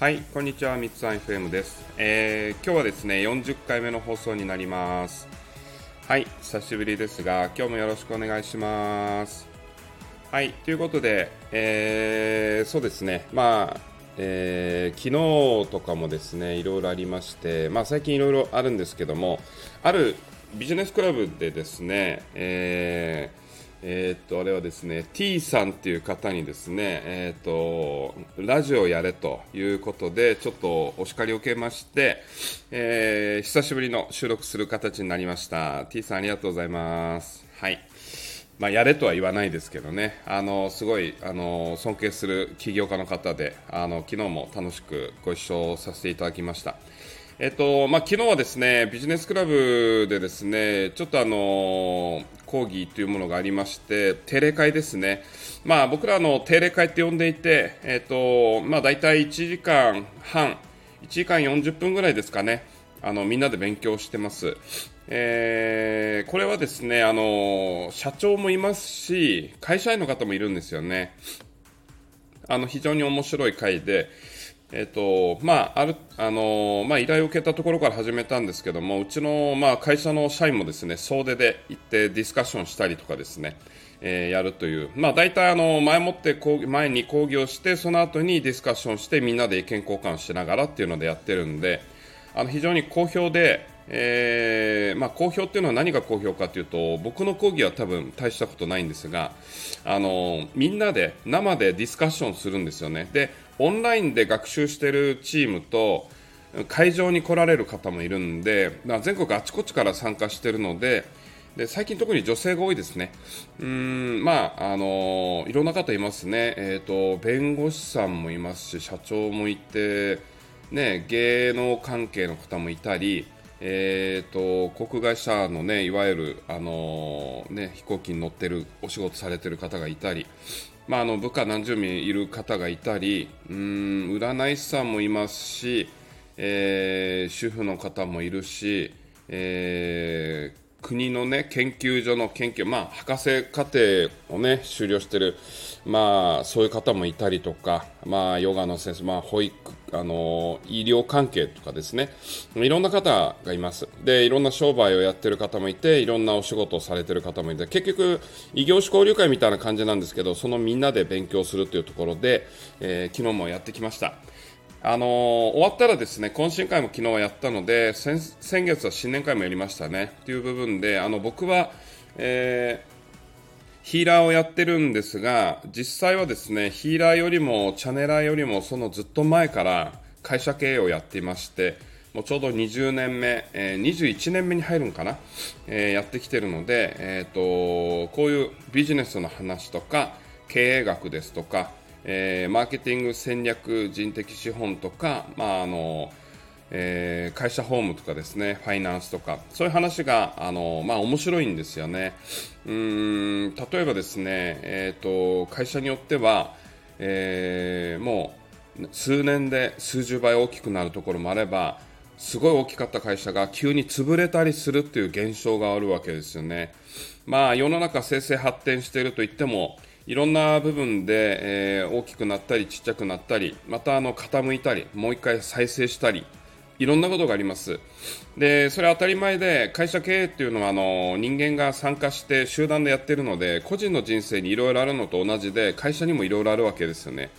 はい、こんにちは、みつさん FM です、えー今日はですね、40回目の放送になります。はい、久しぶりですが、今日もよろしくお願いします。はい、ということで、えーそうですね、まあ、えー昨日とかもですね、いろいろありまして、まあ最近いろいろあるんですけども、あるビジネスクラブでですね、えーえーっとあれはですね T さんっていう方にですね、えーっとラジオやれということでちょっとお叱りを受けまして、えー久しぶりの収録する形になりました。T さんありがとうございます。はい。まあ、やれとは言わないですけどね、あのすごいあの尊敬する起業家の方で、あの昨日も楽しくご一緒させていただきました。えっとまあ、昨日はですねビジネスクラブでですねちょっとあの講義というものがありまして定例会ですね、まあ、僕らの定例会って呼んでいて、えっとまあ、大体1時間半1時間40分ぐらいですかねあのみんなで勉強してます。えーこれはですねあの社長もいますし会社員の方もいるんですよね。あの非常に面白い会で、えっとまああるあのまあ、依頼を受けたところから始めたんですけどもうちの、まあ、会社の社員もですね総出で行ってディスカッションしたりとかですね、えーやるという、まあ、大体あの前もって講前に講義をしてその後にディスカッションしてみんなで意見交換しながらっていうのでやってるんであの非常に好評で、えーまあ、好評っていうのは何が好評かというと僕の講義は多分大したことないんですがあのみんなで生でディスカッションするんですよねでオンラインで学習しているチームと会場に来られる方もいるんでまあ全国あちこちから参加しているのでで最近特に女性が多いですね。うん、まあ、あのいろんな方いますね。えっ、と、弁護士さんもいますし、社長もいて、ね、芸能関係の方もいたり、えー、と航空会社の、ね、いわゆる、あのね、飛行機に乗ってるお仕事されてる方がいたり、まあ、あの部下何十名いる方がいたりうん占い師さんもいますし、えー主婦の方もいるし、えー国の、ね、研究所の研究、まあ、博士課程を、ね、修了してる、まあ、そういう方もいたりとか、まあ、ヨガの先生、まあ、保育あの医療関係とかですねいろんな方がいますでいろんな商売をやってる方もいていろんなお仕事をされてる方もいて結局異業種交流会みたいな感じなんですけどそのみんなで勉強するというところで、えー昨日もやってきました。あのー終わったらですね懇親会も昨日はやったので先先月は新年会もやりましたね。という部分であの僕は、えーヒーラーをやってるんですが実際はですねヒーラーよりもチャネラーよりもそのずっと前から会社経営をやっていましてもうちょうど20年目、えー21年目に入るんかな、えーやってきてるので、えー、とこういうビジネスの話とか経営学ですとかえーマーケティング戦略人的資本とか、まああのえー会社法務とかですねファイナンスとかそういう話があの、まあ、面白いんですよねうん例えばですね、えー、と会社によっては、えーもう数年で数十倍大きくなるところもあればすごい大きかった会社が急に潰れたりするっていう現象があるわけですよね。まあ世の中生成発展していると言ってもいろんな部分で、えー大きくなったりちっちゃくなったりまたあの傾いたりもう一回再生したりいろんなことがあります。で、それは当たり前で、会社経営っていうのは、あの、人間が参加して集団でやってるので、個人の人生にいろいろあるのと同じで、会社にもいろいろあるわけですよね。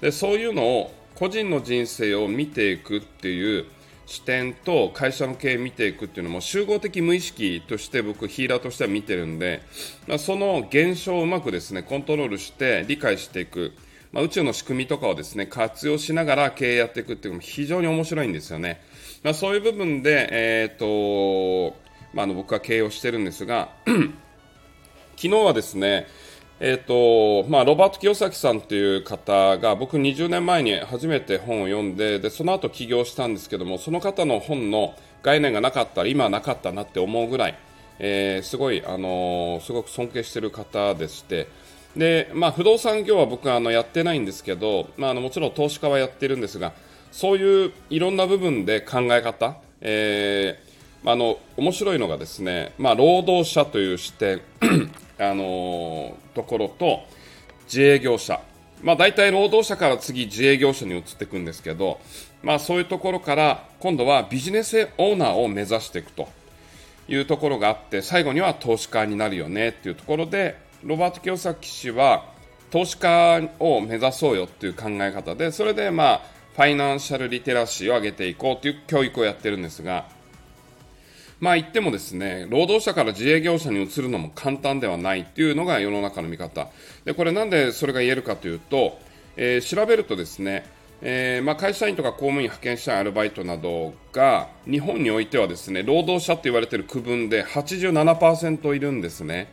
で、そういうのを、個人の人生を見ていくっていう視点と、会社の経営を見ていくっていうのも、集合的無意識として僕、ヒーラーとしては見てるんで、まあその現象をうまくですね、コントロールして理解していく。まあ、宇宙の仕組みとかをですね活用しながら経営やっていくっていうのも非常に面白いんですよね。まあ、そういう部分で、えーとま、あの僕は経営をしてるんですが 昨日はですね、えーとまあ、ロバート清崎さんという方が僕20年前に初めて本を読んででその後起業したんですけどもその方の本の概念がなかったら今はなかったなって思うぐらい、えーすごい、あのーすごく尊敬している方でしてで、まあ、不動産業は僕はあのやってないんですけど、まあ、あのもちろん投資家はやってるんですがそういういろんな部分で考え方、えーあ、の面白いのがですね、まあ、労働者という視点 あのところと自営業者。まあ、大体労働者から次自営業者に移っていくんですけど、まあ、そういうところから今度はビジネスオーナーを目指していくと。いうところがあって最後には投資家になるよねっていうところでロバート清崎氏は投資家を目指そうよっていう考え方でそれでまあファイナンシャルリテラシーを上げていこうという教育をやってるんですがまあ言ってもですね、労働者から自営業者に移るのも簡単ではないっていうのが世の中の見方。で、これなんでそれが言えるかというと、えー、調べるとですね、えー、まあ、会社員とか公務員、派遣社員、アルバイトなどが日本においてはですね労働者と言われてる区分で87%いるんですね。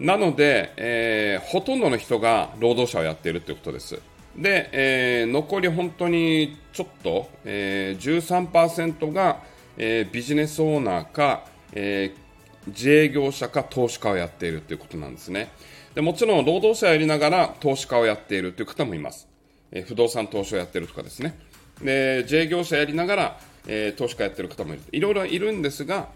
なので、えー、ほとんどの人が労働者をやっているということです。で、えー、残り本当にちょっと、えー、13%がえー、ビジネスオーナーか、えー、自営業者か投資家をやっているということなんですね。でもちろん労働者やりながら投資家をやっているという方もいます。えー、不動産投資をやっているとかですね。で、自営業者やりながら、え、投資家やっている方もいる。いろいろいるんですが、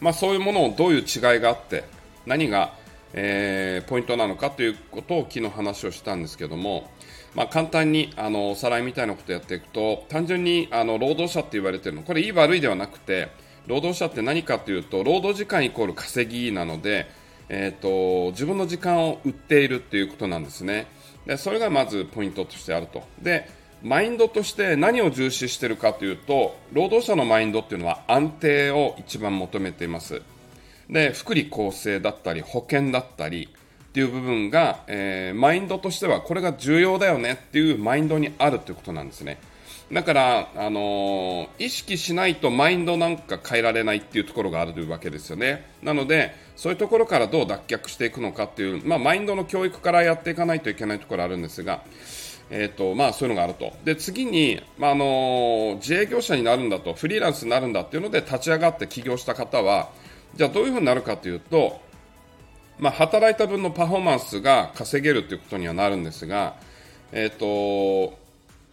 まあ、そういうものをどういう違いがあって、何が、えー、ポイントなのかということを昨日話をしたんですけども、まあ、簡単にあのおさらいみたいなことやっていくと単純にあの労働者って言われてるの。これいい悪いではなくて労働者って何かというと労働時間イコール稼ぎなので、えーと、自分の時間を売っているということなんですね。でそれがまずポイントとしてあると。でマインドとして何を重視しているかというと労働者のマインドっていうのは安定を一番求めています。で福利厚生だったり保険だったりっていう部分が、えー、マインドとしてはこれが重要だよねっていうマインドにあるということなんですね。だから、あのー、意識しないとマインドなんか変えられないっていうところがあるわけですよね。なので、そういうところからどう脱却していくのかっていう、まあ、マインドの教育からやっていかないといけないところあるんですが、えーとまあ、そういうのがあると。で、次に、まあ、あのー、自営業者になるんだと、フリーランスになるんだっていうので立ち上がって起業した方は、じゃあどういうふうになるかというと、まあ、働いた分のパフォーマンスが稼げるということにはなるんですが、えーと、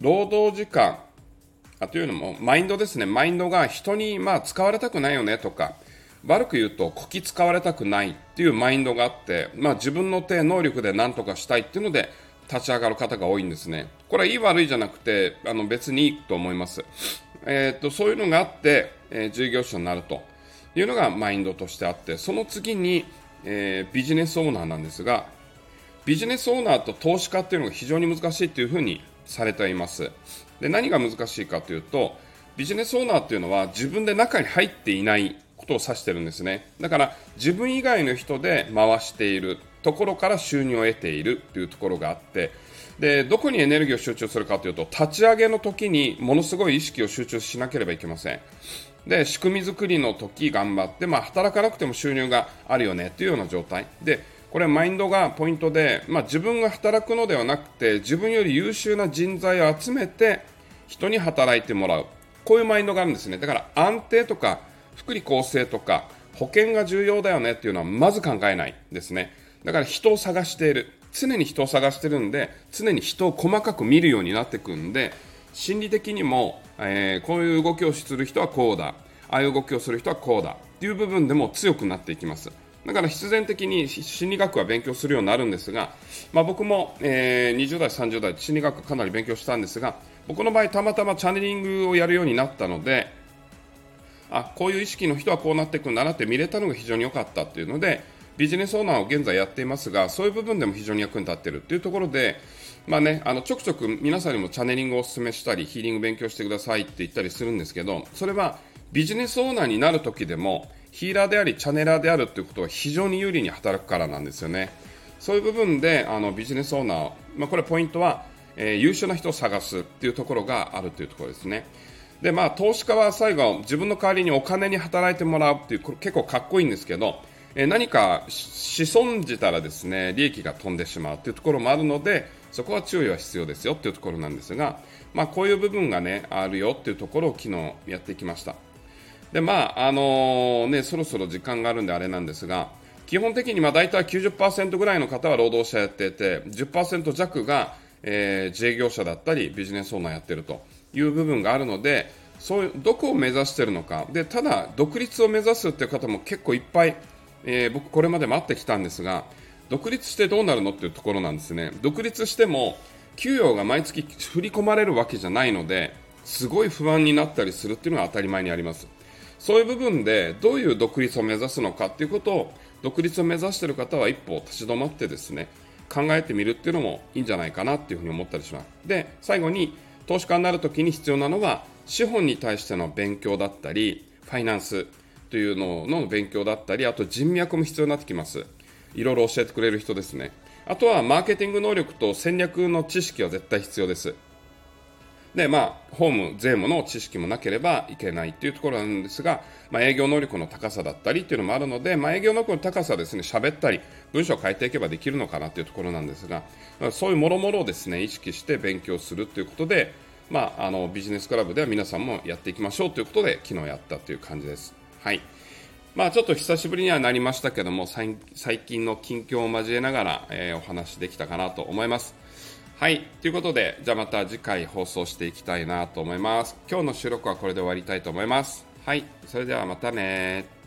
労働時間あというのもマインドですね、マインドが人にまあ使われたくないよねとか、悪く言うと、こき使われたくないっていうマインドがあって、まあ、自分の手、能力で何とかしたいっていうので立ち上がる方が多いんですね。これはいい悪いじゃなくて、あの別にいいと思います。えーと、そういうのがあって、えー、従業者になるというのがマインドとしてあって、その次に、えー、ビジネスオーナーなんですが、ビジネスオーナーと投資家っていうのが非常に難しいというふうにされています。で何が難しいかというと、ビジネスオーナーっていうのは自分で中に入っていないことを指してるんですね。だから自分以外の人で回しているところから収入を得ているというところがあって、でどこにエネルギーを集中するかというと立ち上げの時にものすごい意識を集中しなければいけませんで仕組み作りの時頑張って、まあ、働かなくても収入があるよねというような状態。でこれマインドがポイントで、まあ、自分が働くのではなくて自分より優秀な人材を集めて人に働いてもらう。こういうマインドがあるんですね。だから安定とか福利厚生とか保険が重要だよねっていうのはまず考えないですね。だから人を探している。常に人を探してるんで常に人を細かく見るようになっていくんで心理的にも、えー、こういう動きをする人はこうだ。ああいう動きをする人はこうだ。っていう部分でも強くなっていきます。だから必然的に心理学は勉強するようになるんですが、まあ、僕も、えー、20代、30代心理学かなり勉強したんですが僕の場合たまたまチャネリングをやるようになったのであこういう意識の人はこうなっていくんだなって見れたのが非常に良かったっていうのでビジネスオーナーを現在やっていますがそういう部分でも非常に役に立っているというところで、まあね、あのちょくちょく皆さんにもチャネリングをお勧めしたりヒーリング勉強してくださいって言ったりするんですけどそれはビジネスオーナーになる時でもヒーラーでありチャネラーであるということは非常に有利に働くからなんですよね。そういう部分であのビジネスオーナー、まあ、これポイントは、えー、優秀な人を探すっていうところがあるというところですね。でまあ投資家は最後自分の代わりにお金に働いてもらうっていうこれ結構かっこいいんですけどえ何かし損じたらですね利益が飛んでしまうというところもあるのでそこは注意は必要ですよというところなんですが、まあ、こういう部分が、ね、あるよというところを昨日やってきました。で、まああのー、ね、そろそろ時間があるんであれなんですが基本的にまあ大体90%ぐらいの方は労働者やっていて10%弱が、えー、自営業者だったりビジネスオーナーやってるという部分があるのでそういうどこを目指しているのか。でただ独立を目指すという方も結構いっぱいえー、僕これまでも会ってきたんですが独立してどうなるのっていうところなんですね。独立しても、給与が毎月振り込まれるわけじゃないので、すごい不安になったりするっていうのが当たり前にあります。そういう部分でどういう独立を目指すのかっていうことを独立を目指している方は一歩立ち止まってですね考えてみるっていうのもいいんじゃないかなっていうふうに思ったりします。で最後に投資家になるときに必要なのは資本に対しての勉強だったりファイナンスというのの勉強だったりあと人脈も必要になってきます。いろいろ教えてくれる人ですね。あとはマーケティング能力と戦略の知識は絶対必要です。で、まあ、ホーム、税務の知識もなければいけないっていうところなんですが、まあ、営業能力の高さだったりっていうのもあるので、まあ、営業能力の高さですね、喋ったり、文章を変えていけばできるのかなっていうところなんですが、そういうもろもろをですね、意識して勉強するということで、まあ、あの、ビジネスクラブでは皆さんもやっていきましょうということで、昨日やったという感じです。はい。まあ、ちょっと久しぶりにはなりましたけども、最近の近況を交えながら、えー、お話できたかなと思います。はい。ということで、じゃあまた次回放送していきたいなと思います。今日の収録はこれで終わりたいと思います。はい。それではまたね